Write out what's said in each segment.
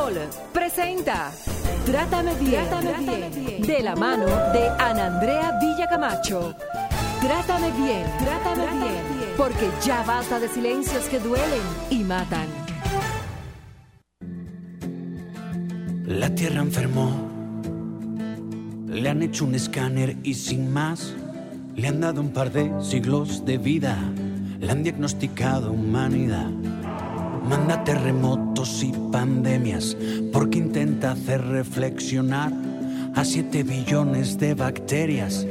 Sol presenta Trátame bien, bien, de la mano de Ana Andrea Villacamacho. Trátame bien, trátame, bien, porque ya basta de silencios que duelen y matan. La tierra enfermó, le han hecho un escáner y sin más, le han dado un par de siglos de vida, le han diagnosticado humanidad manda terremotos y pandemias, porque intenta hacer reflexionar a 7 billones de bacterias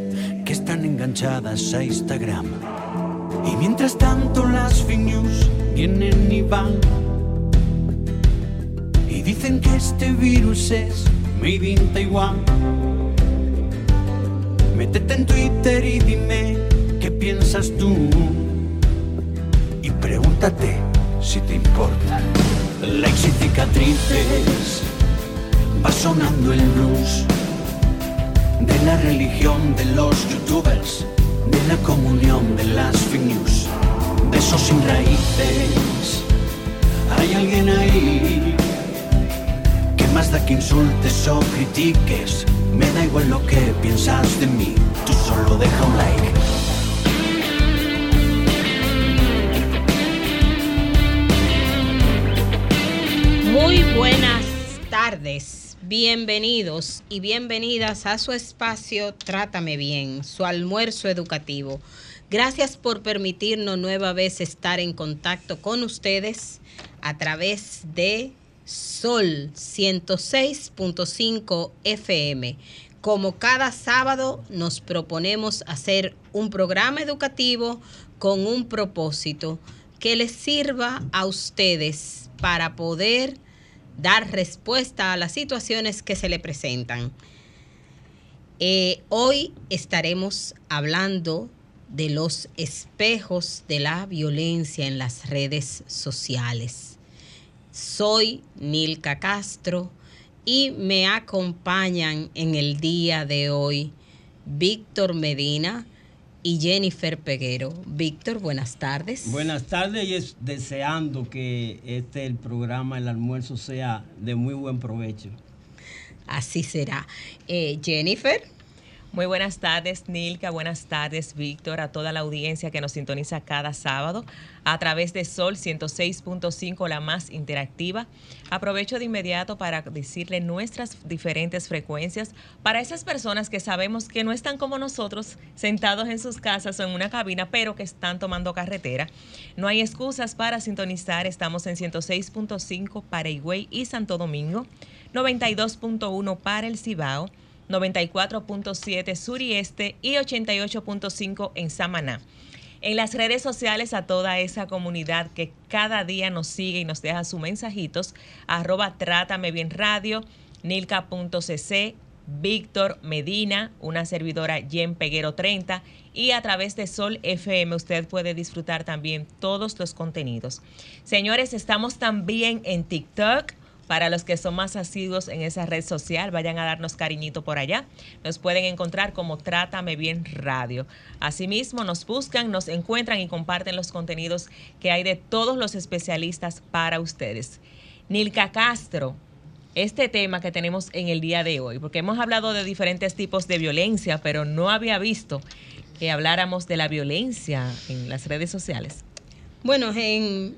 que están enganchadas a Instagram. Y mientras tanto las fake news vienen y van y dicen que este virus es made in Taiwan. Métete en Twitter y dime qué piensas tú y pregúntate si te importa. Likes y cicatrices, va sonando el blues de la religión de los youtubers, de la comunión de las fake news, besos sin raíces. Hay alguien ahí que más da que insultes o critiques. Me da igual lo que piensas de mí, tú solo deja un like. Bienvenidos y bienvenidas a su espacio Trátame Bien, su almuerzo educativo. Gracias por permitirnos nueva vez estar en contacto con ustedes a través de Sol 106.5 FM. Como cada sábado nos proponemos hacer un programa educativo con un propósito que les sirva a ustedes para poder dar respuesta a las situaciones que se le presentan. Eh, hoy estaremos hablando de los espejos de la violencia en las redes sociales. Soy Nilka Castro y me acompañan en el día de hoy Víctor Medina, y Jennifer Peguero. Víctor, buenas tardes. Buenas tardes y es deseando que este el programa, el almuerzo, sea de muy buen provecho. Así será. Eh, Jennifer. Muy buenas tardes, Nilka. Buenas tardes, Víctor, a toda la audiencia que nos sintoniza cada sábado a través de Sol 106.5, la más interactiva. Aprovecho de inmediato para decirle nuestras diferentes frecuencias para esas personas que sabemos que no están como nosotros, sentados en sus casas o en una cabina, pero que están tomando carretera. No hay excusas para sintonizar. Estamos en 106.5 para Higüey y Santo Domingo, 92.1 para el Cibao 94.7 sur y este y 88.5 en Samaná. En las redes sociales a toda esa comunidad que cada día nos sigue y nos deja sus mensajitos, arroba trátame bien radio, nilka.cc, Víctor Medina, una servidora Jen Peguero 30 y a través de Sol FM usted puede disfrutar también todos los contenidos. Señores, estamos también en TikTok, para los que son más asiduos en esa red social, vayan a darnos cariñito por allá. Nos pueden encontrar como Trátame Bien Radio. Asimismo, nos buscan, nos encuentran y comparten los contenidos que hay de todos los especialistas para ustedes. Nilka Castro, este tema que tenemos en el día de hoy, porque hemos hablado de diferentes tipos de violencia, pero no había visto que habláramos de la violencia en las redes sociales. Bueno, en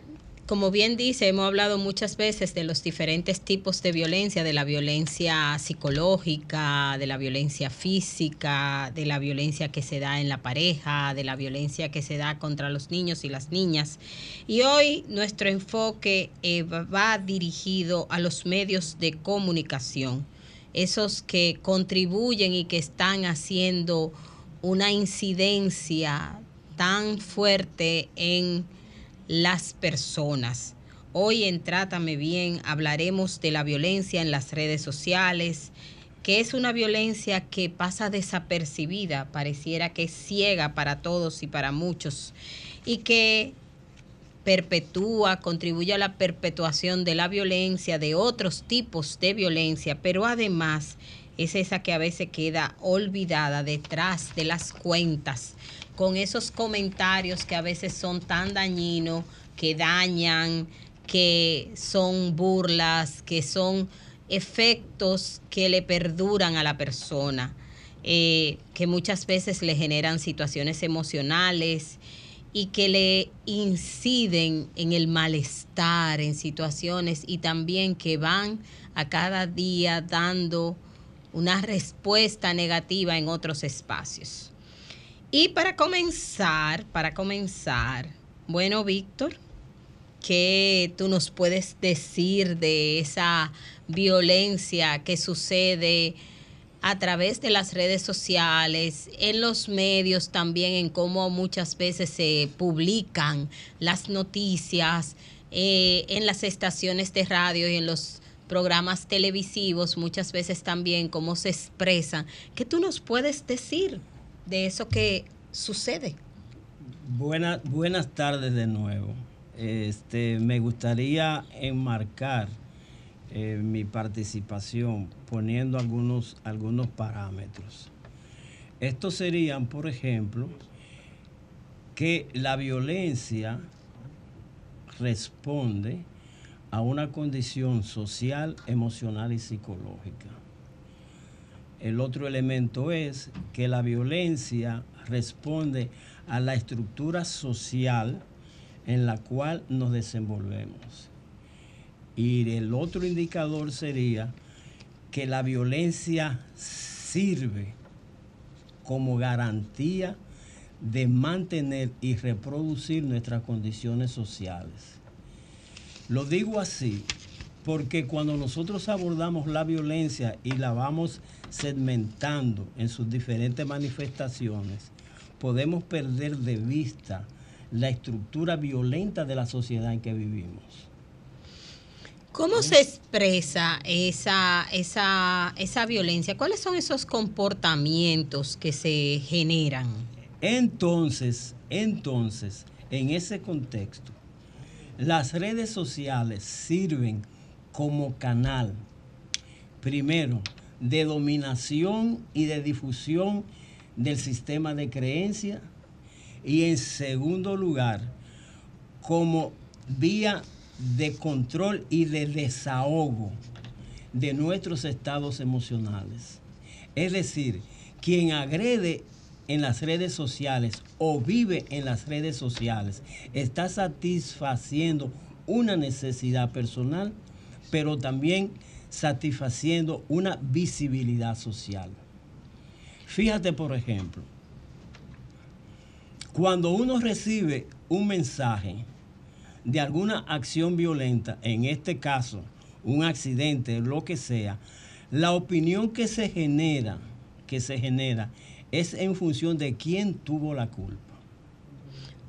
como bien dice, hemos hablado muchas veces de los diferentes tipos de violencia, de la violencia psicológica, de la violencia física, de la violencia que se da en la pareja, de la violencia que se da contra los niños y las niñas. Y hoy nuestro enfoque eh, va dirigido a los medios de comunicación, esos que contribuyen y que están haciendo una incidencia tan fuerte en las personas. Hoy en Trátame Bien hablaremos de la violencia en las redes sociales, que es una violencia que pasa desapercibida, pareciera que es ciega para todos y para muchos, y que perpetúa, contribuye a la perpetuación de la violencia, de otros tipos de violencia, pero además es esa que a veces queda olvidada detrás de las cuentas con esos comentarios que a veces son tan dañinos, que dañan, que son burlas, que son efectos que le perduran a la persona, eh, que muchas veces le generan situaciones emocionales y que le inciden en el malestar, en situaciones y también que van a cada día dando una respuesta negativa en otros espacios. Y para comenzar, para comenzar, bueno, Víctor, ¿qué tú nos puedes decir de esa violencia que sucede a través de las redes sociales, en los medios también, en cómo muchas veces se publican las noticias, eh, en las estaciones de radio y en los programas televisivos, muchas veces también cómo se expresan. ¿Qué tú nos puedes decir de eso que sucede? Buenas, buenas tardes de nuevo. Este, me gustaría enmarcar eh, mi participación poniendo algunos, algunos parámetros. Estos serían, por ejemplo, que la violencia responde a una condición social, emocional y psicológica. El otro elemento es que la violencia responde a la estructura social en la cual nos desenvolvemos. Y el otro indicador sería que la violencia sirve como garantía de mantener y reproducir nuestras condiciones sociales. Lo digo así porque cuando nosotros abordamos la violencia y la vamos segmentando en sus diferentes manifestaciones, podemos perder de vista la estructura violenta de la sociedad en que vivimos. ¿Cómo se expresa esa, esa, esa violencia? ¿Cuáles son esos comportamientos que se generan? Entonces, entonces, en ese contexto, las redes sociales sirven como canal, primero, de dominación y de difusión del sistema de creencia y en segundo lugar, como vía de control y de desahogo de nuestros estados emocionales. Es decir, quien agrede en las redes sociales o vive en las redes sociales está satisfaciendo una necesidad personal, pero también satisfaciendo una visibilidad social. Fíjate, por ejemplo, cuando uno recibe un mensaje de alguna acción violenta, en este caso, un accidente, lo que sea, la opinión que se genera, que se genera, es en función de quién tuvo la culpa.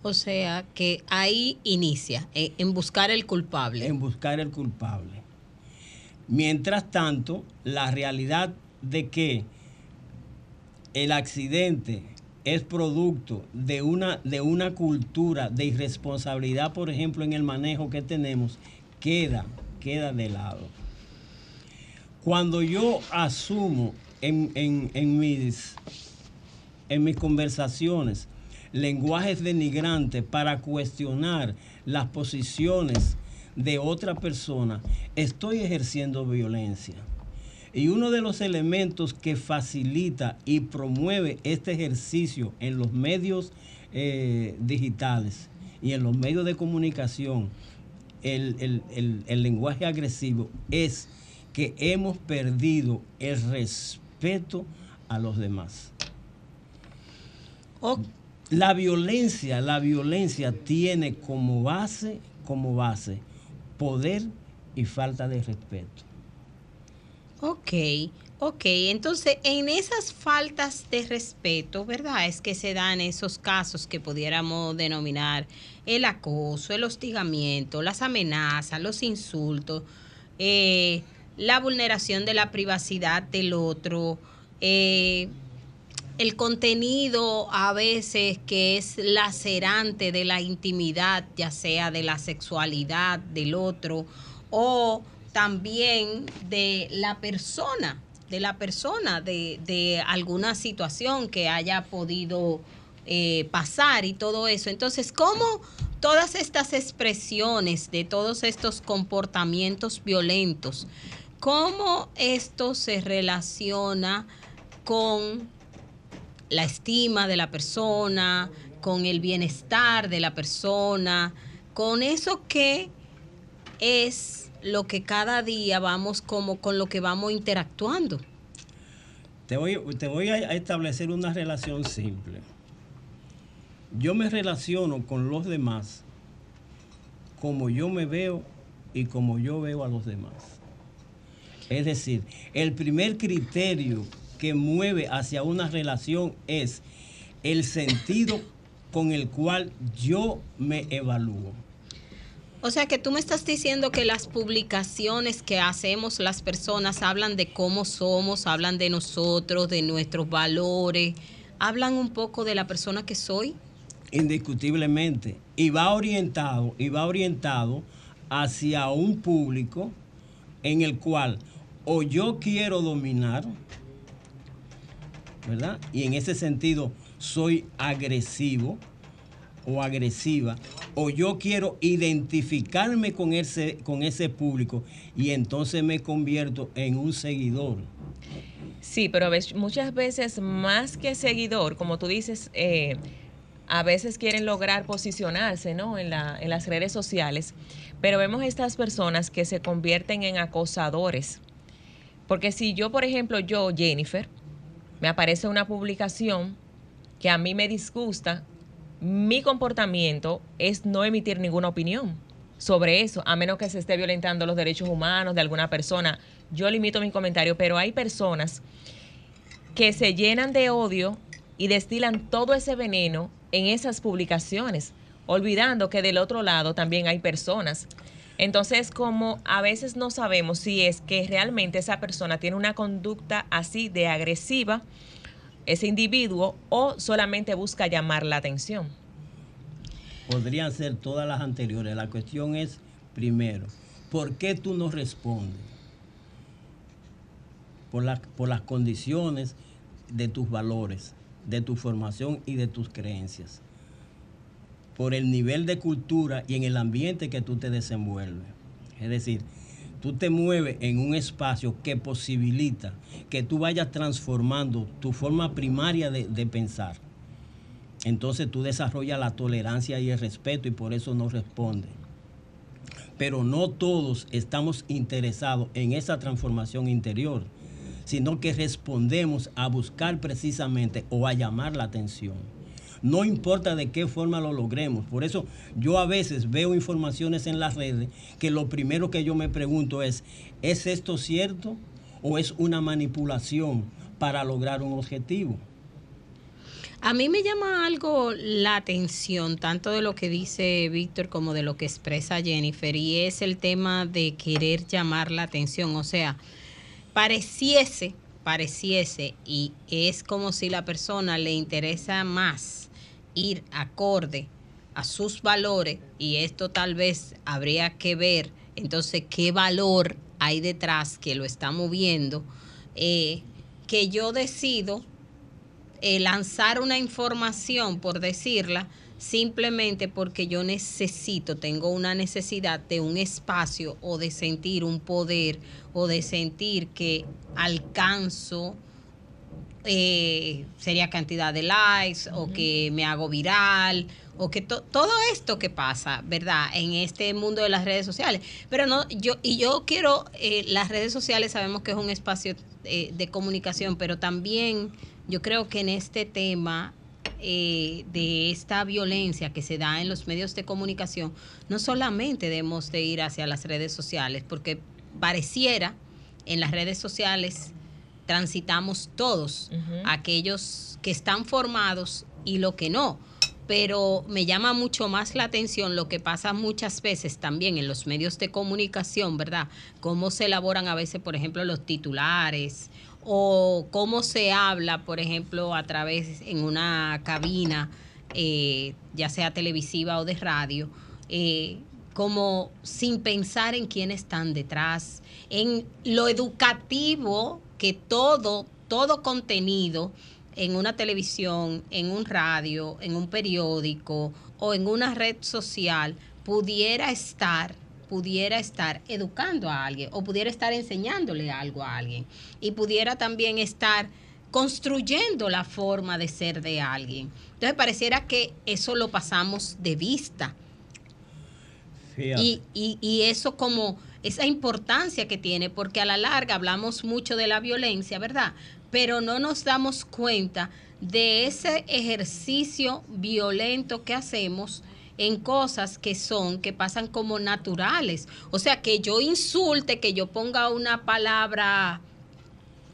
O sea que ahí inicia, eh, en buscar el culpable. En buscar el culpable. Mientras tanto, la realidad de que el accidente es producto de una, de una cultura de irresponsabilidad, por ejemplo, en el manejo que tenemos, queda, queda de lado. Cuando yo asumo en, en, mis en mis conversaciones lenguajes denigrantes para cuestionar las posiciones de otra persona, estoy ejerciendo violencia. Y uno de los elementos que facilita y promueve este ejercicio en los medios eh, digitales y en los medios de comunicación, el, el lenguaje agresivo, es que hemos perdido el respeto a los demás. La violencia, la violencia tiene como base, como base, poder y falta de respeto. Ok, ok. Entonces, en esas faltas de respeto, ¿verdad? Es que se dan esos casos que pudiéramos denominar el acoso, el hostigamiento, las amenazas, los insultos, eh, la vulneración de la privacidad del otro, eh, el contenido a veces que es lacerante de la intimidad, ya sea de la sexualidad del otro o también de la persona, de la persona, de, alguna situación que haya podido eh, pasar y todo eso. Entonces, ¿cómo todas estas expresiones de todos estos comportamientos violentos, ¿cómo esto se relaciona con la estima de la persona, con el bienestar de la persona, con eso que es lo que cada día vamos como con lo que vamos interactuando? Te voy, te voy a establecer una relación simple. Yo me relaciono con los demás como yo me veo y como yo veo a los demás. Es decir, el primer criterio que mueve hacia una relación es el sentido con el cual yo me evalúo. O sea que tú me estás diciendo que las publicaciones que hacemos las personas hablan de cómo somos, hablan de nosotros, de nuestros valores, hablan un poco de la persona que soy. Indiscutiblemente. Y va orientado, y va orientado hacia un público en el cual o yo quiero dominar, ¿verdad? Y en ese sentido soy agresivo o agresiva, o yo quiero identificarme con ese, con ese público y entonces me convierto en un seguidor. Sí, pero muchas veces más que seguidor, como tú dices, eh, a veces quieren lograr posicionarse ¿no? en, en las redes sociales, pero vemos estas personas que se convierten en acosadores. Porque si yo, por ejemplo, yo, Jennifer, me aparece una publicación que a mí me disgusta, mi comportamiento es no emitir ninguna opinión sobre eso, a menos que se esté violentando los derechos humanos de alguna persona. Yo limito mi comentario, pero hay personas que se llenan de odio y destilan todo ese veneno en esas publicaciones, olvidando que del otro lado también hay personas. Entonces, como a veces no sabemos si es que realmente esa persona tiene una conducta así de agresiva, ese individuo, o solamente busca llamar la atención. Podrían ser todas las anteriores. La cuestión es, primero, ¿por qué tú no respondes? Por, por las condiciones de tus valores de tu formación y de tus creencias, por el nivel de cultura y en el ambiente que tú te desenvuelves. Es decir, tú te mueves en un espacio que posibilita que tú vayas transformando tu forma primaria de, pensar. Entonces tú desarrollas la tolerancia y el respeto y por eso no respondes. Pero no todos estamos interesados en esa transformación interior sino que respondemos a buscar precisamente o a llamar la atención. No importa de qué forma lo logremos. Por eso yo a veces veo informaciones en las redes que lo primero que yo me pregunto es, ¿es esto cierto o es una manipulación para lograr un objetivo? A mí me llama algo la atención, tanto de lo que dice Víctor como de lo que expresa Jennifer, y es el tema de querer llamar la atención. O sea, pareciese, pareciese, y es como si la persona le interesa más ir acorde a sus valores, y esto tal vez habría que ver entonces qué valor hay detrás que lo está moviendo, eh, que yo decido eh, lanzar una información, por decirla, simplemente porque yo necesito, tengo una necesidad de un espacio o de sentir un poder o de sentir que alcanzo eh, sería cantidad de likes o que me hago viral o que todo esto que pasa, ¿verdad? En este mundo de las redes sociales. Pero no, yo, y yo quiero, eh, las redes sociales sabemos que es un espacio eh, de comunicación, pero también yo creo que en este tema eh, de esta violencia que se da en los medios de comunicación, no solamente debemos de ir hacia las redes sociales, porque pareciera en las redes sociales transitamos todos, aquellos que están formados y lo que no. Pero me llama mucho más la atención lo que pasa muchas veces también en los medios de comunicación, ¿verdad? Cómo se elaboran a veces, por ejemplo, los titulares o cómo se habla, por ejemplo, a través en una cabina, eh, ya sea televisiva o de radio, eh, como sin pensar en quiénes están detrás, en lo educativo que todo, todo contenido en una televisión, en un radio, en un periódico o en una red social pudiera estar pudiera estar educando a alguien o pudiera estar enseñándole algo a alguien y pudiera también estar construyendo la forma de ser de alguien. Entonces pareciera que eso lo pasamos de vista. Y, y, y, eso como esa importancia que tiene, porque a la larga hablamos mucho de la violencia, ¿verdad? Pero no nos damos cuenta de ese ejercicio violento que hacemos en cosas que son, que pasan como naturales. O sea, que yo insulte, que yo ponga una palabra,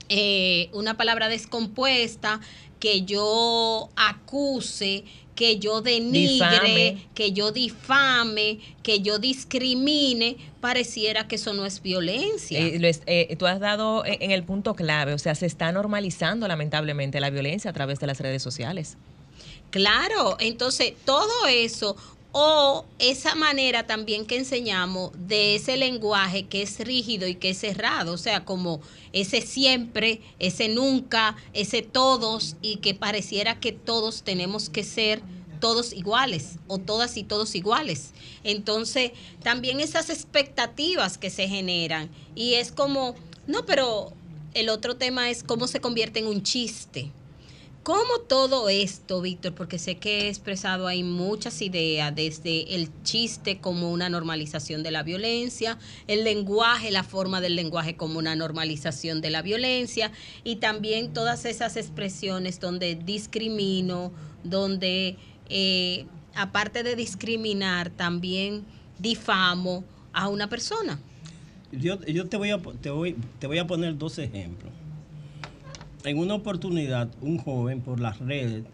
eh, una palabra descompuesta, que yo acuse, que yo denigre, que yo difame, que yo discrimine, pareciera que eso no es violencia. Eh, eh, tú has dado en el punto clave, o sea, se está normalizando lamentablemente la violencia a través de las redes sociales. Claro, entonces todo eso o esa manera también que enseñamos de ese lenguaje que es rígido y que es cerrado, o sea, como ese siempre, ese nunca, ese todos y que pareciera que todos tenemos que ser todos iguales o todas y todos iguales. Entonces, también esas expectativas que se generan y es como, no, pero el otro tema es cómo se convierte en un chiste. ¿Cómo todo esto, Víctor? Porque sé que he expresado ahí muchas ideas, desde el chiste como una normalización de la violencia, el lenguaje, la forma del lenguaje como una normalización de la violencia, y también todas esas expresiones donde discrimino, donde eh, aparte de discriminar, también difamo a una persona. Yo, yo te, voy a, te, voy, te voy a poner dos ejemplos en una oportunidad, un joven por las redes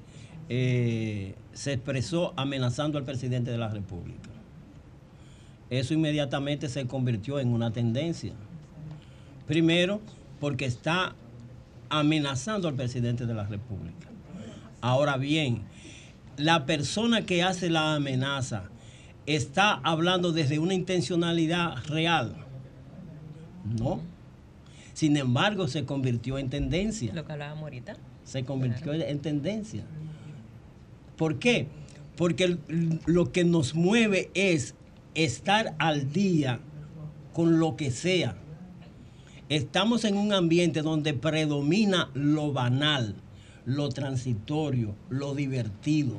eh, se expresó amenazando al presidente de la República. Eso inmediatamente se convirtió en una tendencia. Primero, porque está amenazando al presidente de la República. Ahora bien, la persona que hace la amenaza está hablando desde una intencionalidad real. No sin embargo, se convirtió en tendencia. Lo que hablábamos ahorita. Se convirtió en tendencia. ¿Por qué? Porque lo que nos mueve es estar al día con lo que sea. Estamos en un ambiente donde predomina lo banal, lo transitorio, lo divertido.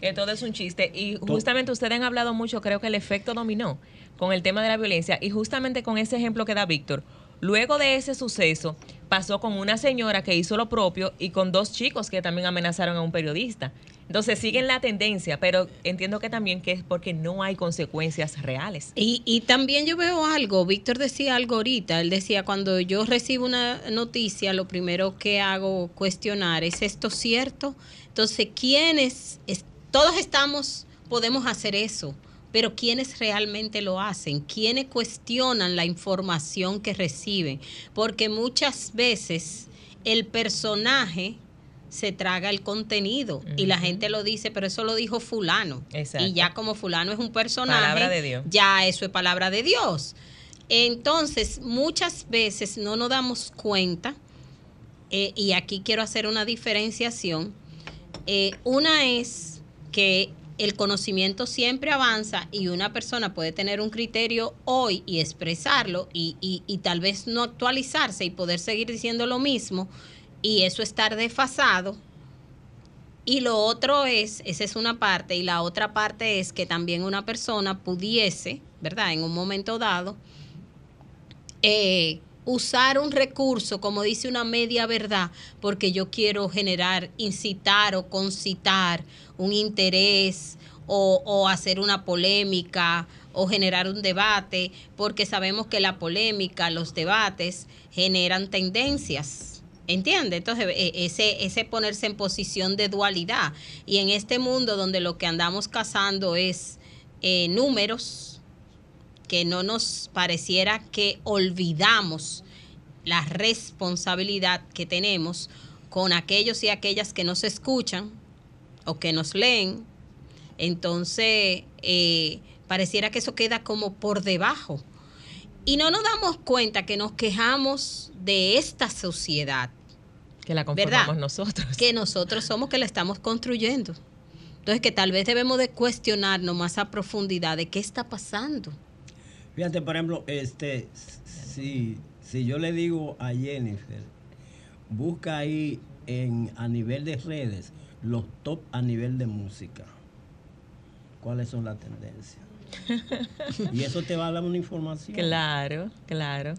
Que todo es un chiste. Y justamente ustedes han hablado mucho, creo que el efecto dominó con el tema de la violencia. Y justamente con ese ejemplo que da Víctor, Luego de ese suceso, pasó con una señora que hizo lo propio y con dos chicos que también amenazaron a un periodista. Entonces siguen la tendencia, pero entiendo que también que es porque no hay consecuencias reales. Y, y también yo veo algo, Víctor decía algo ahorita, él decía, cuando yo recibo una noticia, lo primero que hago cuestionar, ¿es esto cierto? Entonces, ¿quiénes? todos estamos, podemos hacer eso pero ¿quiénes realmente lo hacen? ¿Quiénes cuestionan la información que reciben? Porque muchas veces el personaje se traga el contenido y la gente lo dice, pero eso lo dijo fulano. Y ya como fulano es un personaje, de Dios. ya eso es palabra de Dios. Entonces, muchas veces no nos damos cuenta, eh, y aquí quiero hacer una diferenciación. Eh, una es que el conocimiento siempre avanza y una persona puede tener un criterio hoy y expresarlo y, y, tal vez no actualizarse y poder seguir diciendo lo mismo y eso estar desfasado. Y lo otro es, esa es una parte, y la otra parte es que también una persona pudiese, ¿verdad? En un momento dado, eh, usar un recurso, como dice una media verdad, porque yo quiero generar, incitar o concitar un interés o, hacer una polémica o generar un debate, porque sabemos que la polémica, los debates generan tendencias. ¿Entiende? Entonces, e, ese, ese ponerse en posición de dualidad. Y en este mundo donde lo que andamos cazando es eh, números, que no nos pareciera que olvidamos la responsabilidad que tenemos con aquellos y aquellas que nos escuchan o que nos leen. Entonces, eh, pareciera que eso queda como por debajo. Y no nos damos cuenta que nos quejamos de esta sociedad, Que la conformamos nosotros. Que nosotros somos que la estamos construyendo. Entonces que tal vez debemos de cuestionarnos más a profundidad de qué está pasando. Fíjate, por ejemplo, este, si, si yo le digo a Jennifer, busca ahí en, a nivel de redes los top a nivel de música. ¿Cuáles son las tendencias? y eso te va a dar una información. Claro, claro.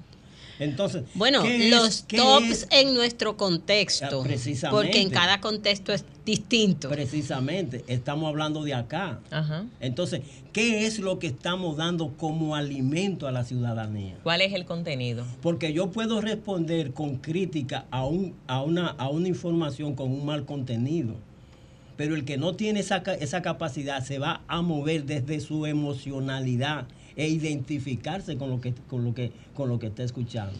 Entonces, bueno, los tops en nuestro contexto, precisamente, porque en cada contexto es distinto. Precisamente, estamos hablando de acá. Entonces, ¿qué es lo que estamos dando como alimento a la ciudadanía? ¿Cuál es el contenido? Porque yo puedo responder con crítica a, un, a, una, a una información con un mal contenido pero el que no tiene esa, esa capacidad se va a mover desde su emocionalidad e identificarse con lo que, con lo que, con lo que está escuchando.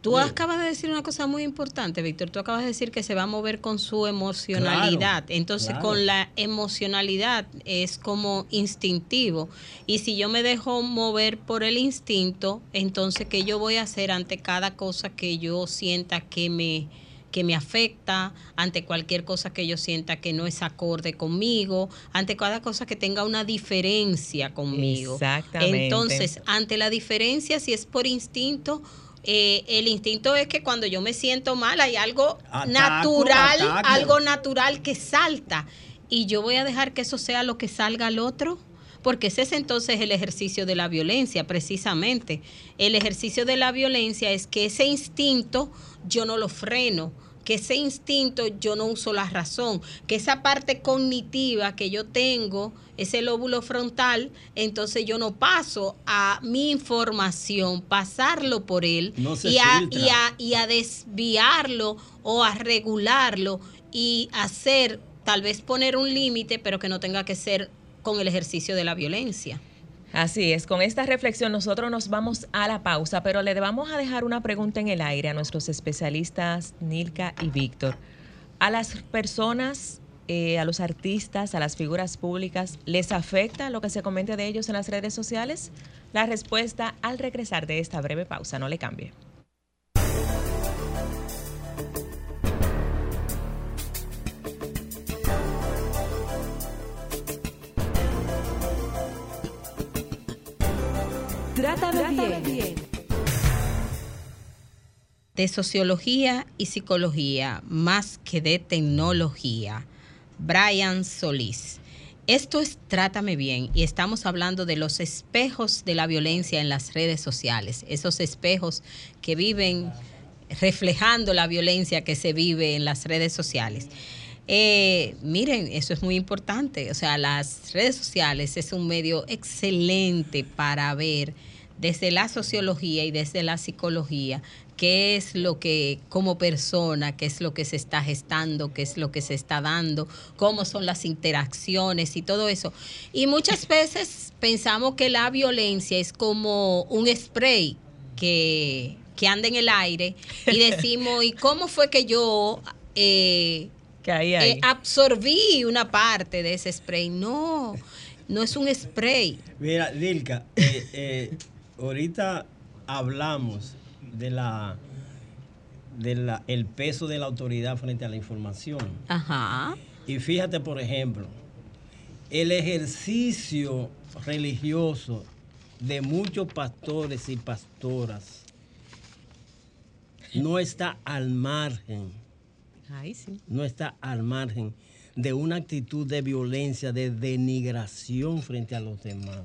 Tú acabas de decir una cosa muy importante, Víctor. Tú acabas de decir que se va a mover con su emocionalidad. Entonces, con la emocionalidad es como instintivo. Y si yo me dejo mover por el instinto, entonces, ¿qué yo voy a hacer ante cada cosa que yo sienta que me, que me afecta, ante cualquier cosa que yo sienta que no es acorde conmigo, ante cada cosa que tenga una diferencia conmigo. Exactamente. Entonces, ante la diferencia, si es por instinto, eh, el instinto es que cuando yo me siento mal hay algo natural, algo natural que salta. Y yo voy a dejar que eso sea lo que salga al otro porque ese es entonces el ejercicio de la violencia, precisamente. El ejercicio de la violencia es que ese instinto yo no lo freno, que ese instinto yo no uso la razón, que esa parte cognitiva que yo tengo, ese lóbulo frontal, entonces yo no paso a mi información, pasarlo por él y, a, y, a, desviarlo o a regularlo y hacer, tal vez poner un límite, pero que no tenga que ser con el ejercicio de la violencia. Así es, con esta reflexión nosotros nos vamos a la pausa, pero le vamos a dejar una pregunta en el aire a nuestros especialistas Nilka y Víctor. A las personas, eh, a los artistas, a las figuras públicas, ¿les afecta lo que se comente de ellos en las redes sociales? La respuesta al regresar de esta breve pausa, no le cambie. De sociología y psicología, más que de tecnología. Brian Solís. Esto es Trátame bien y estamos hablando de los espejos de la violencia en las redes sociales, esos espejos que viven reflejando la violencia que se vive en las redes sociales. Eh, miren, eso es muy importante. O sea, las redes sociales es un medio excelente para ver desde la sociología y desde la psicología qué es lo que como persona, qué es lo que se está gestando, qué es lo que se está dando, cómo son las interacciones y todo eso. Y muchas veces pensamos que la violencia es como un spray que, que anda en el aire y decimos, ¿y cómo fue que yo... Eh, eh, absorbí una parte de ese spray. No, no es un spray. Mira, Dilka, eh, eh, ahorita hablamos de la de la, el peso de la autoridad frente a la información. Ajá. Y fíjate, por ejemplo, el ejercicio religioso de muchos pastores y pastoras no está al margen no está al margen de una actitud de violencia, de denigración frente a los demás.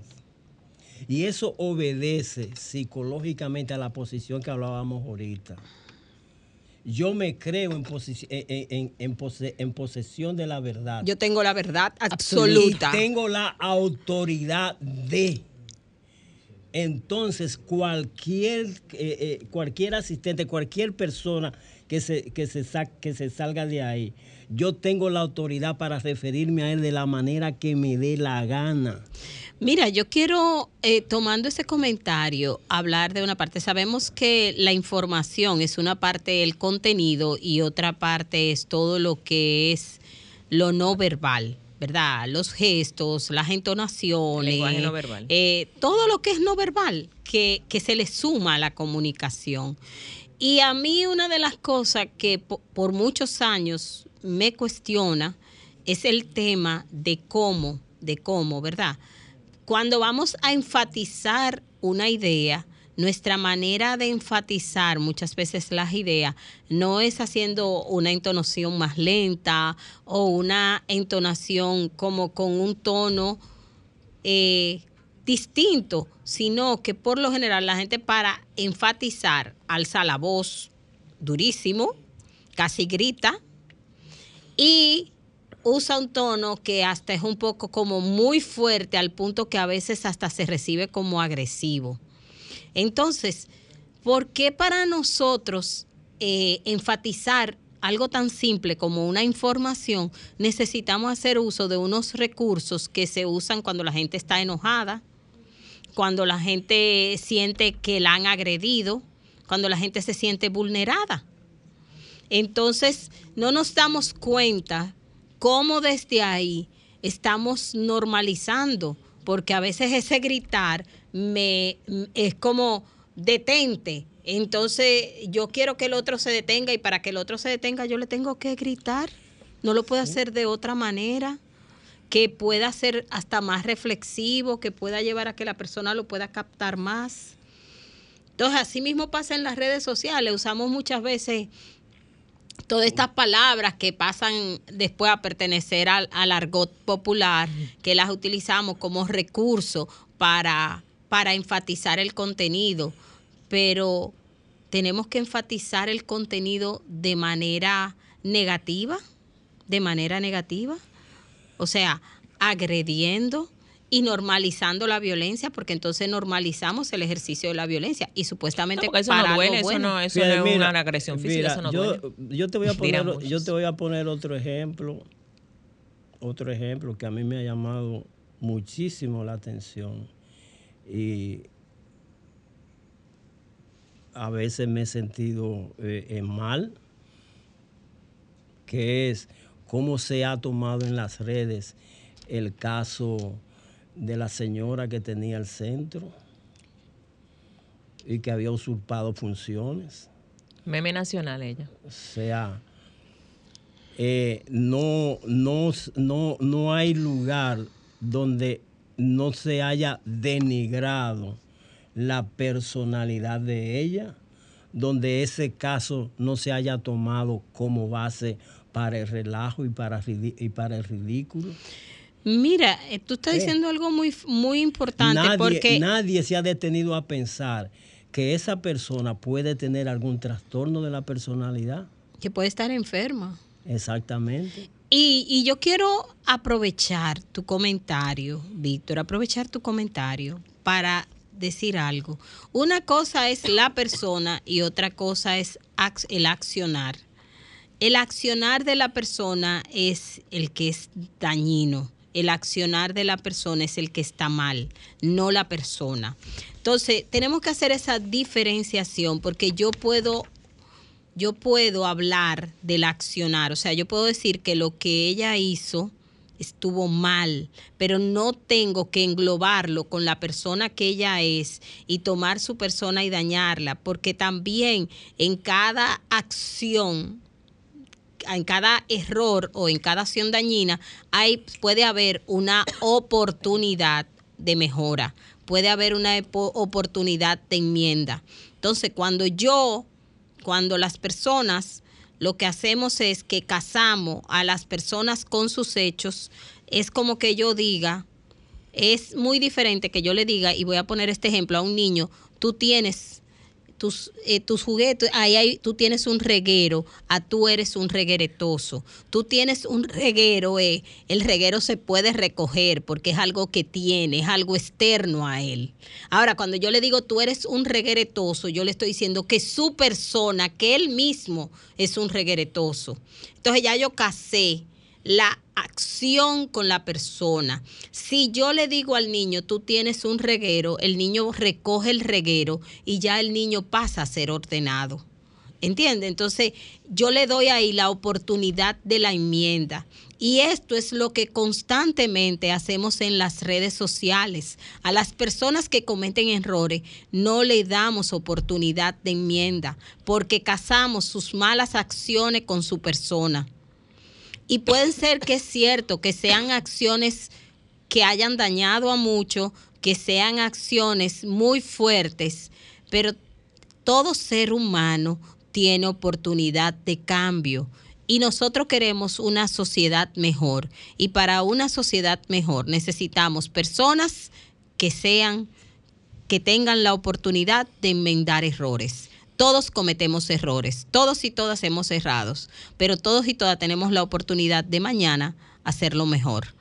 Y eso obedece psicológicamente a la posición que hablábamos ahorita. Yo me creo en, en, posesión de la verdad. Yo tengo la verdad absoluta. tengo la autoridad de. Entonces, cualquier, eh, eh, cualquier asistente, cualquier persona que se, que, se que se salga de ahí. Yo tengo la autoridad para referirme a él de la manera que me dé la gana. Mira, yo quiero, eh, tomando ese comentario, hablar de una parte. Sabemos que la información es una parte del contenido y otra parte es todo lo que es lo no verbal. ¿Verdad? Los gestos, las entonaciones, no verbal. Eh, todo lo que es no verbal, que, que se le suma a la comunicación. Y a mí una de las cosas que por muchos años me cuestiona es el tema de cómo, de cómo, ¿verdad? Cuando vamos a enfatizar una idea, nuestra manera de enfatizar muchas veces las ideas no es haciendo una entonación más lenta o una entonación como con un tono eh, distinto, sino que por lo general la gente para enfatizar alza la voz durísimo, casi grita y usa un tono que hasta es un poco como muy fuerte al punto que a veces hasta se recibe como agresivo. Entonces, ¿por qué para nosotros eh, enfatizar algo tan simple como una información, necesitamos hacer uso de unos recursos que se usan cuando la gente está enojada, cuando la gente siente que la han agredido, cuando la gente se siente vulnerada. Entonces, no nos damos cuenta cómo desde ahí estamos normalizando, porque a veces ese gritar me es como detente. Entonces yo quiero que el otro se detenga y para que el otro se detenga yo le tengo que gritar. No lo puedo hacer de otra manera que pueda ser hasta más reflexivo, que pueda llevar a que la persona lo pueda captar más. Entonces, así mismo pasa en las redes sociales. Usamos muchas veces todas estas palabras que pasan después a pertenecer al, al argot popular, que las utilizamos como recurso para para enfatizar el contenido, pero tenemos que enfatizar el contenido de manera negativa, de manera negativa, o sea, agrediendo y normalizando la violencia, porque entonces normalizamos el ejercicio de la violencia y supuestamente eso no duele, eso no, eso es una agresión física, eso no yo, Yo te voy a poner, yo te voy a poner otro ejemplo, otro ejemplo que a mí me ha llamado muchísimo la atención y a veces me he sentido eh, mal, que es cómo se ha tomado en las redes el caso de la señora que tenía el centro y que había usurpado funciones. Meme nacional ella. O sea, eh, no, no, no, no hay lugar donde no se haya denigrado la personalidad de ella, donde ese caso no se haya tomado como base para el relajo y para, y para el ridículo. Mira, eh, tú estás diciendo algo muy, muy importante nadie, porque nadie se ha detenido a pensar que esa persona puede tener algún trastorno de la personalidad. Que puede estar enferma. Exactamente. Y, yo quiero aprovechar tu comentario, Víctor, aprovechar tu comentario para decir algo. Una cosa es la persona y otra cosa es el accionar. El accionar de la persona es el que es dañino. El accionar de la persona es el que está mal, no la persona. Entonces, tenemos que hacer esa diferenciación porque yo puedo yo puedo hablar del accionar, o sea, yo puedo decir que lo que ella hizo estuvo mal, pero no tengo que englobarlo con la persona que ella es y tomar su persona y dañarla, porque también en cada acción en cada error o en cada acción dañina hay, puede haber una oportunidad de mejora, puede haber una oportunidad de enmienda. Entonces, cuando yo cuando las personas lo que hacemos es que casamos a las personas con sus hechos, es como que yo diga, es muy diferente que yo le diga, y voy a poner este ejemplo a un niño, tú tienes tus, eh, tus juguetes, ahí tú tienes un reguero, a tú eres un regueretoso. Tú tienes un reguero, eh, el reguero se puede recoger porque es algo que tiene, es algo externo a él. Ahora, cuando yo le digo tú eres un regueretoso, yo le estoy diciendo que su persona, que él mismo es un regueretoso. Entonces ya yo casé la acción con la persona. Si yo le digo al niño, tú tienes un reguero, el niño recoge el reguero y ya el niño pasa a ser ordenado. ¿Entiende? Entonces, yo le doy ahí la oportunidad de la enmienda. Y esto es lo que constantemente hacemos en las redes sociales. A las personas que cometen errores no le damos oportunidad de enmienda porque casamos sus malas acciones con su persona. Y pueden ser que es cierto que sean acciones que hayan dañado a muchos, que sean acciones muy fuertes, pero todo ser humano tiene oportunidad de cambio y nosotros queremos una sociedad mejor. Y para una sociedad mejor necesitamos personas que sean, que tengan la oportunidad de enmendar errores. Todos cometemos errores, todos y todas hemos errado, pero todos y todas tenemos la oportunidad de mañana hacerlo mejor.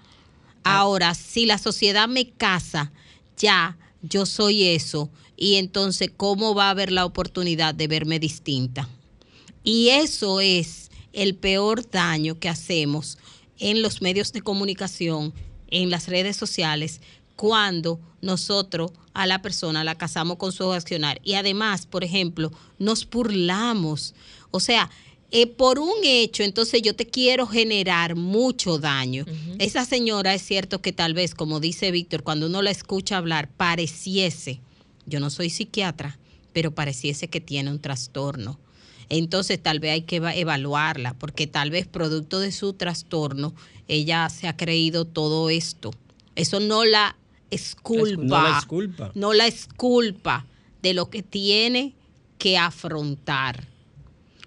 Ah. Ahora, si la sociedad me casa, ya yo soy eso, y entonces, ¿cómo va a haber la oportunidad de verme distinta? Y eso es el peor daño que hacemos en los medios de comunicación, en las redes sociales, cuando nosotros a la persona la casamos con su accionar. Y además, por ejemplo, nos burlamos. O sea, eh, por un hecho, entonces yo te quiero generar mucho daño. Esa señora es cierto que tal vez, como dice Víctor, cuando uno la escucha hablar, pareciese, yo no soy psiquiatra, pero pareciese que tiene un trastorno entonces tal vez hay que evaluarla, porque tal vez producto de su trastorno, ella se ha creído todo esto. Eso no la esculpa. No la esculpa. No la esculpa de lo que tiene que afrontar.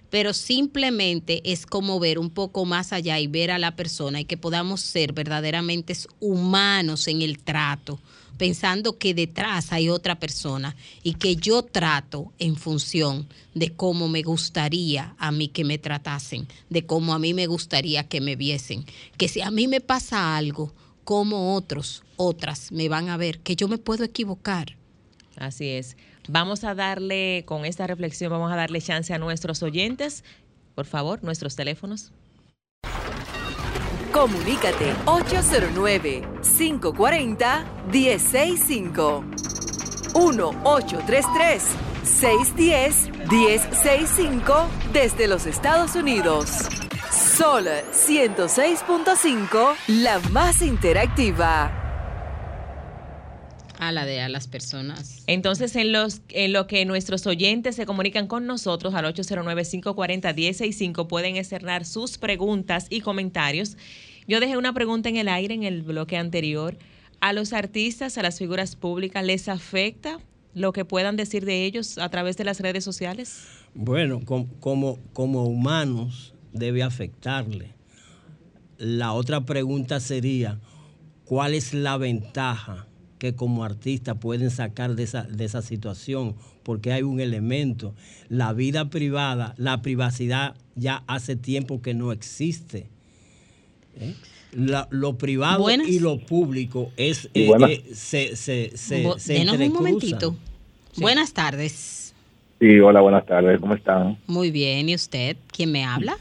Pero simplemente es como ver un poco más allá y ver a la persona y que podamos ser verdaderamente humanos en el trato pensando que detrás hay otra persona y que yo trato en función de cómo me gustaría a mí que me tratasen, de cómo a mí me gustaría que me viesen, que si a mí me pasa algo, como otros, otras me van a ver, que yo me puedo equivocar. Así es. Vamos a darle, con esta reflexión, vamos a darle chance a nuestros oyentes. Por favor, nuestros teléfonos. Comunícate 809-540-1065. 1-833-610-1065 desde los Estados Unidos. Sol 106.5, la más interactiva a la de a las personas. Entonces, en, los, en lo que nuestros oyentes se comunican con nosotros al 809-540-1065 pueden externar sus preguntas y comentarios. Yo dejé una pregunta en el aire en el bloque anterior. ¿A los artistas, a las figuras públicas, les afecta lo que puedan decir de ellos a través de las redes sociales? Bueno, como, como humanos debe afectarle. La otra pregunta sería, ¿cuál es la ventaja que como artistas pueden sacar de esa, de esa situación, porque hay un elemento. La vida privada, la privacidad ya hace tiempo que no existe. ¿eh? lo privado y lo público es eh, eh, se, se, se, un momentito. Buenas tardes. Sí, hola, buenas tardes. ¿Cómo están? Muy bien. ¿Y usted? ¿Quién me habla?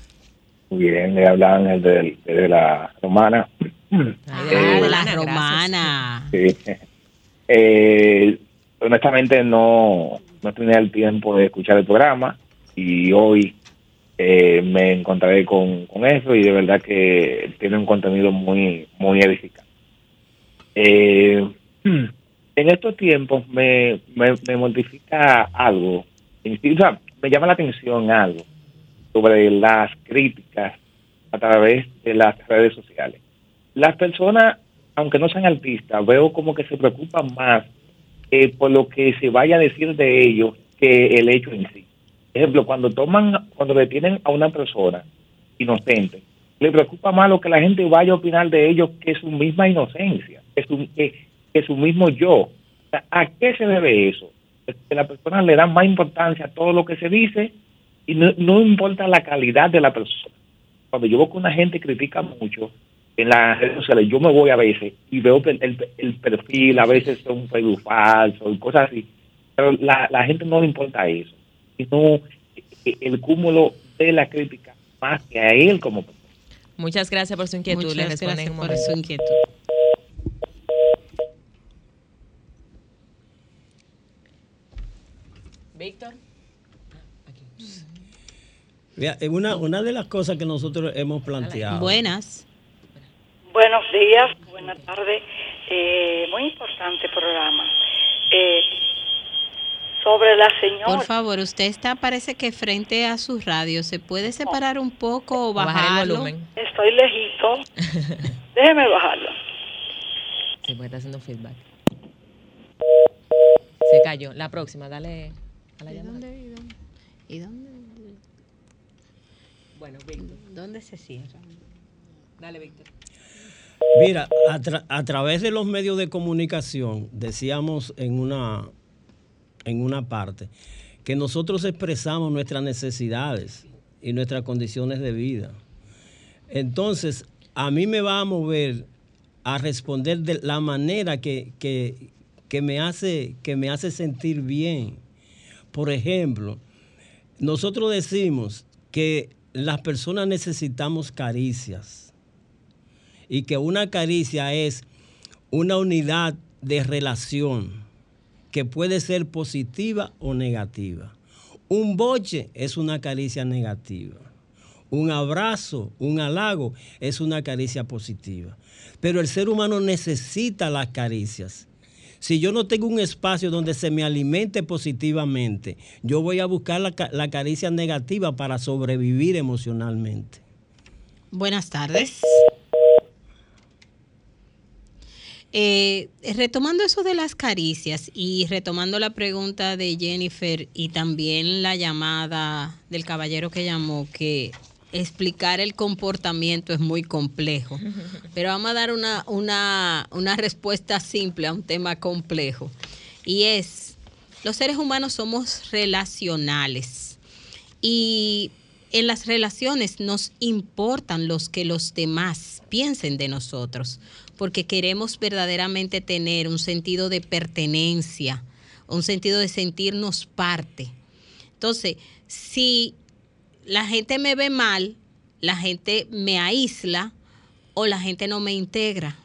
Bien, le hablan de, de la romana. Ah, de la romana. Sí. Eh, honestamente no, no tenía el tiempo de escuchar el programa y hoy eh, me encontraré con, eso y de verdad que tiene un contenido muy, muy edificante. Eh, en estos tiempos me, me, me modifica algo, me llama la atención algo sobre las críticas a través de las redes sociales. Las personas aunque no sean artistas, veo como que se preocupan más eh, por lo que se vaya a decir de ellos que el hecho en sí. Por ejemplo, cuando toman, cuando detienen a una persona inocente, le preocupa más lo que la gente vaya a opinar de ellos que su misma inocencia, que su, que, su mismo yo. ¿A qué se debe eso? Que la persona le da más importancia a todo lo que se dice y no, no importa la calidad de la persona. Cuando yo veo que una gente critica mucho, en las redes sociales, yo me voy a veces y veo que el, perfil a veces son Facebook falso y cosas así, pero la, la gente no le importa eso, sino el cúmulo de la crítica más que a él como Muchas gracias por su inquietud. Muchas gracias por su inquietud. Víctor. Eh, una, una de las cosas que nosotros hemos planteado. Buenas. Buenos días, buenas tardes. Eh, muy importante programa. Eh, sobre la señora. Por favor, usted está, parece que frente a su radio. ¿Se puede separar un poco o bajar el volumen? Estoy lejito. Déjeme bajarlo. Sí, pues está haciendo feedback. Se cayó. La próxima, dale a la llamada. ¿Dónde, ¿Y dónde? Bueno, Víctor. ¿Dónde se cierra? Dale, Víctor. Mira, a, través de los medios de comunicación, decíamos en una, en una parte, que nosotros expresamos nuestras necesidades y nuestras condiciones de vida. Entonces, a mí me va a mover a responder de la manera que, que, me, hace, que me hace sentir bien. Por ejemplo, nosotros decimos que las personas necesitamos caricias y que una caricia es una unidad de relación que puede ser positiva o negativa. Un boche es una caricia negativa. Un abrazo, un halago es una caricia positiva. Pero el ser humano necesita las caricias. Si yo no tengo un espacio donde se me alimente positivamente, yo voy a buscar la, caricia negativa para sobrevivir emocionalmente. Buenas tardes. Eh, retomando eso de las caricias y retomando la pregunta de Jennifer y también la llamada del caballero que llamó, que explicar el comportamiento es muy complejo, pero vamos a dar una, una, una respuesta simple a un tema complejo. Y es, los seres humanos somos relacionales y en las relaciones nos importan los que los demás piensen de nosotros, porque queremos verdaderamente tener un sentido de pertenencia, un sentido de sentirnos parte. Entonces, si la gente me ve mal, la gente me aísla o la gente no me integra.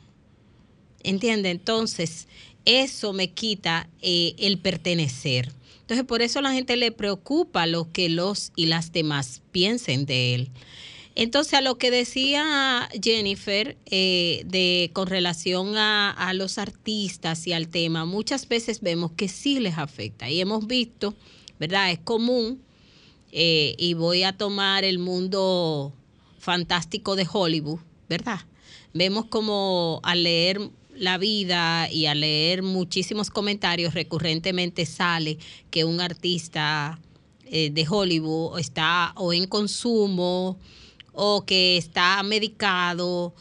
¿Entiende? Entonces, eso me quita eh, el pertenecer. Entonces, por eso a la gente le preocupa lo que los y las demás piensen de él. Entonces, a lo que decía Jennifer eh, de, con relación a, a, los artistas y al tema, muchas veces vemos que sí les afecta. Y hemos visto, ¿verdad? Es común eh, y voy a tomar el mundo fantástico de Hollywood, ¿verdad? Vemos como al leer la vida y al leer muchísimos comentarios recurrentemente sale que un artista eh, de Hollywood está o en consumo o que está medicado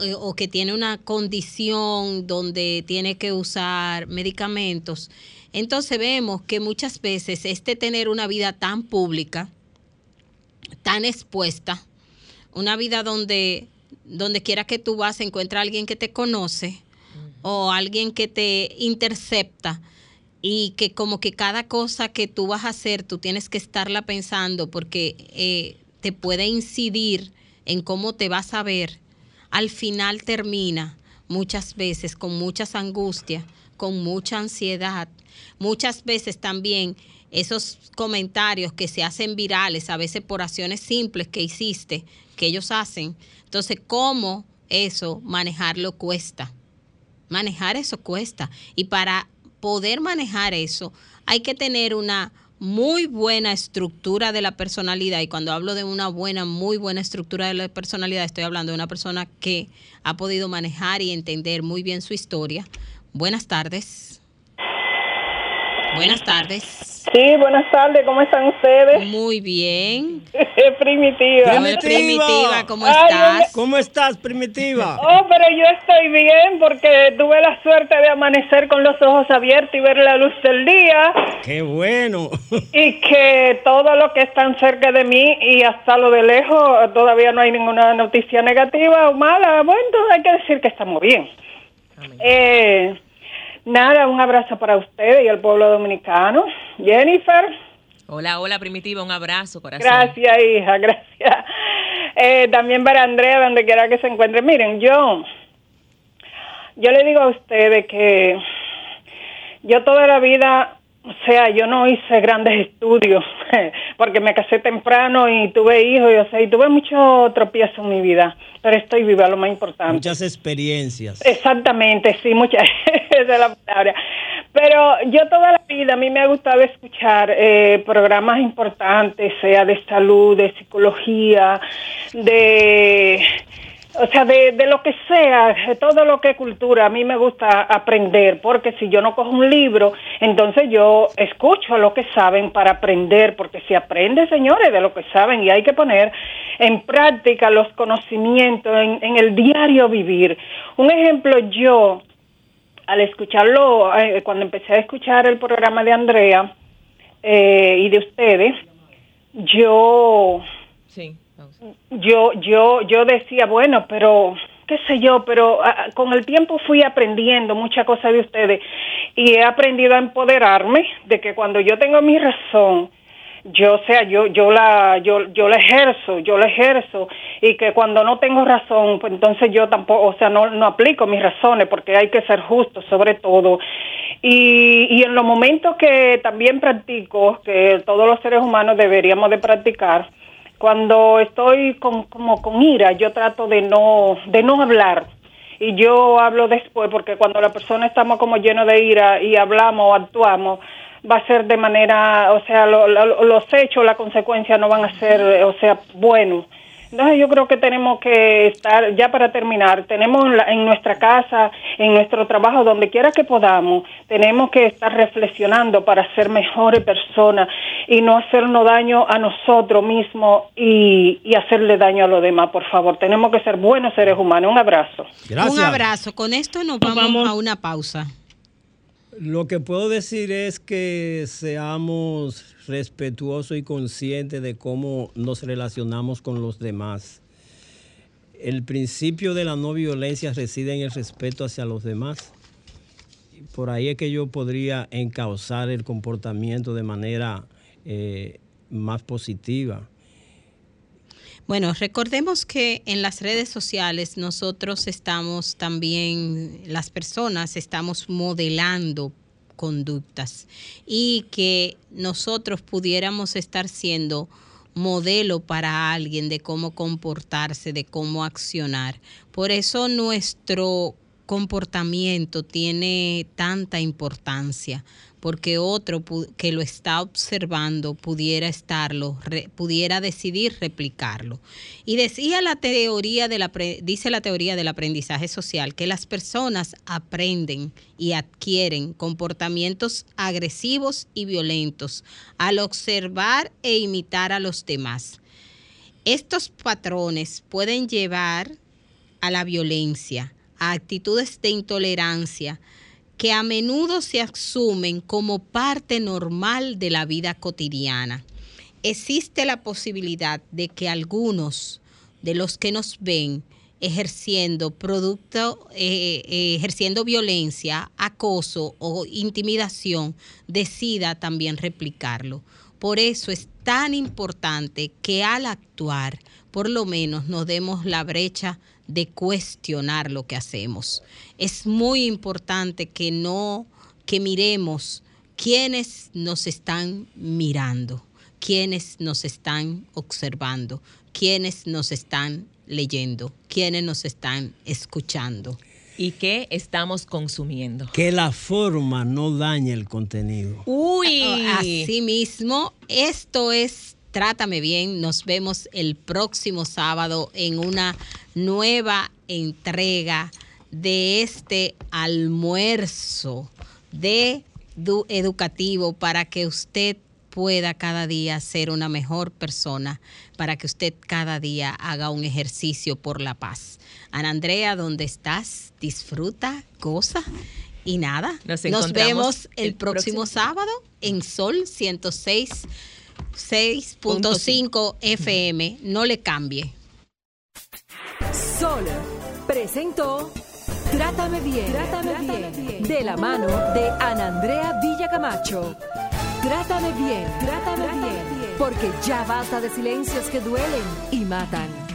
eh, o que tiene una condición donde tiene que usar medicamentos entonces vemos que muchas veces este tener una vida tan pública, tan expuesta, una vida donde donde quiera que tú vas encuentra a alguien que te conoce o alguien que te intercepta y que como que cada cosa que tú vas a hacer tú tienes que estarla pensando porque eh, te puede incidir en cómo te vas a ver, al final termina muchas veces con muchas angustias, con mucha ansiedad, Muchas veces también esos comentarios que se hacen virales, a veces por acciones simples que hiciste, que ellos hacen. Entonces, ¿cómo eso manejarlo cuesta? Manejar eso cuesta. Y para poder manejar eso, hay que tener una muy buena estructura de la personalidad. Y cuando hablo de una buena, muy buena estructura de la personalidad, estoy hablando de una persona que ha podido manejar y entender muy bien su historia. Buenas tardes. Buenas tardes. Sí, buenas tardes, ¿cómo están ustedes? Muy bien. primitiva. Primitiva, ¿cómo estás? ¿Cómo estás, Primitiva? Oh, pero yo estoy bien porque tuve la suerte de amanecer con los ojos abiertos y ver la luz del día. ¡Qué bueno! y que todo lo que están cerca de mí y hasta lo de lejos todavía no hay ninguna noticia negativa o mala. Bueno, hay que decir que estamos bien. Eh, Nada, un abrazo para usted y el pueblo dominicano. Jennifer. Hola, hola Primitiva, un abrazo, corazón. Gracias, hija, gracias. Eh, también para Andrea, donde quiera que se encuentre. Miren, yo, yo le digo a ustedes que yo toda la vida o sea, yo no hice grandes estudios porque me casé temprano y tuve hijos, y, o sea, y tuve mucho tropiezo en mi vida, pero estoy viva, lo más importante. Muchas experiencias. Exactamente, sí, muchas, esa es la palabra. Pero yo toda la vida, a mí me ha gustado escuchar eh, programas importantes, sea de salud, de psicología, de o sea, de, de, lo que sea, de todo lo que es cultura, a mí me gusta aprender, porque si yo no cojo un libro, entonces yo escucho lo que saben para aprender, porque si aprende, señores, de lo que saben, y hay que poner en práctica los conocimientos en, en el diario vivir. Un ejemplo, yo, al escucharlo, eh, cuando empecé a escuchar el programa de Andrea eh, y de ustedes, yo... Sí yo, yo, yo decía, bueno, pero qué sé yo, pero ah, ah, con el tiempo fui aprendiendo muchas cosas de ustedes y he aprendido a empoderarme de que cuando yo tengo mi razón, yo sea yo yo la yo yo la ejerzo yo la ejerzo y que cuando no tengo razón pues entonces yo tampoco o sea no no aplico mis razones porque hay que ser justo sobre todo. Y, y en los momentos que también practico que todos los seres humanos deberíamos de practicar cuando estoy con, como con ira, yo trato de no, de no hablar. Y yo hablo después porque cuando la persona estamos como lleno de ira y hablamos o actuamos, va a ser de manera, o sea, los hechos, la consecuencia no van a ser, o sea, buenos. Entonces yo creo que tenemos que estar, ya para terminar, tenemos en nuestra casa, en nuestro trabajo, donde quiera que podamos, tenemos que estar reflexionando para ser mejores personas y no hacernos daño a nosotros mismos y, hacerle daño a los demás, por favor. Tenemos que ser buenos seres humanos. Un abrazo. Un abrazo. Con esto nos vamos a una pausa. Lo que puedo decir es que seamos respetuosos y conscientes de cómo nos relacionamos con los demás. El principio de la no violencia reside en el respeto hacia los demás. Por ahí es que yo podría encauzar el comportamiento de manera eh, más positiva. Bueno, recordemos que en las redes sociales nosotros estamos también, las personas estamos modelando conductas y que nosotros pudiéramos estar siendo modelo para alguien de cómo comportarse, de cómo accionar. Por eso nuestro comportamiento tiene tanta importancia, porque otro que lo está observando pudiera estarlo, pudiera decidir replicarlo. Y decía la teoría de la dice la teoría del aprendizaje social que las personas aprenden y adquieren comportamientos agresivos y violentos al observar e imitar a los demás. Estos patrones pueden llevar a la violencia, a actitudes de intolerancia, que a menudo se asumen como parte normal de la vida cotidiana. Existe la posibilidad de que algunos de los que nos ven ejerciendo producto, eh, eh, ejerciendo violencia, acoso o intimidación, decida también replicarlo. Por eso es tan importante que al actuar, por lo menos nos demos la brecha de cuestionar lo que hacemos. Es muy importante que no, que miremos quiénes nos están mirando, quiénes nos están observando, quiénes nos están leyendo, quiénes nos están escuchando. ¿Y qué estamos consumiendo? Que la forma no dañe el contenido. Uy, así mismo, esto es Trátame bien. Nos vemos el próximo sábado en una nueva entrega de este almuerzo de educativo para que usted pueda cada día ser una mejor persona, para que usted cada día haga un ejercicio por la paz. Ana Andrea, ¿dónde estás? Disfruta, goza. Y nada, nos, vemos el, próximo, próximo sábado en Sol 106. 6.5 FM. No le cambie. Sol presentó Trátame bien, Trátame, bien, de la mano de Ana Andrea Villacamacho. Trátame bien, Trátame, bien, porque ya basta de silencios que duelen y matan.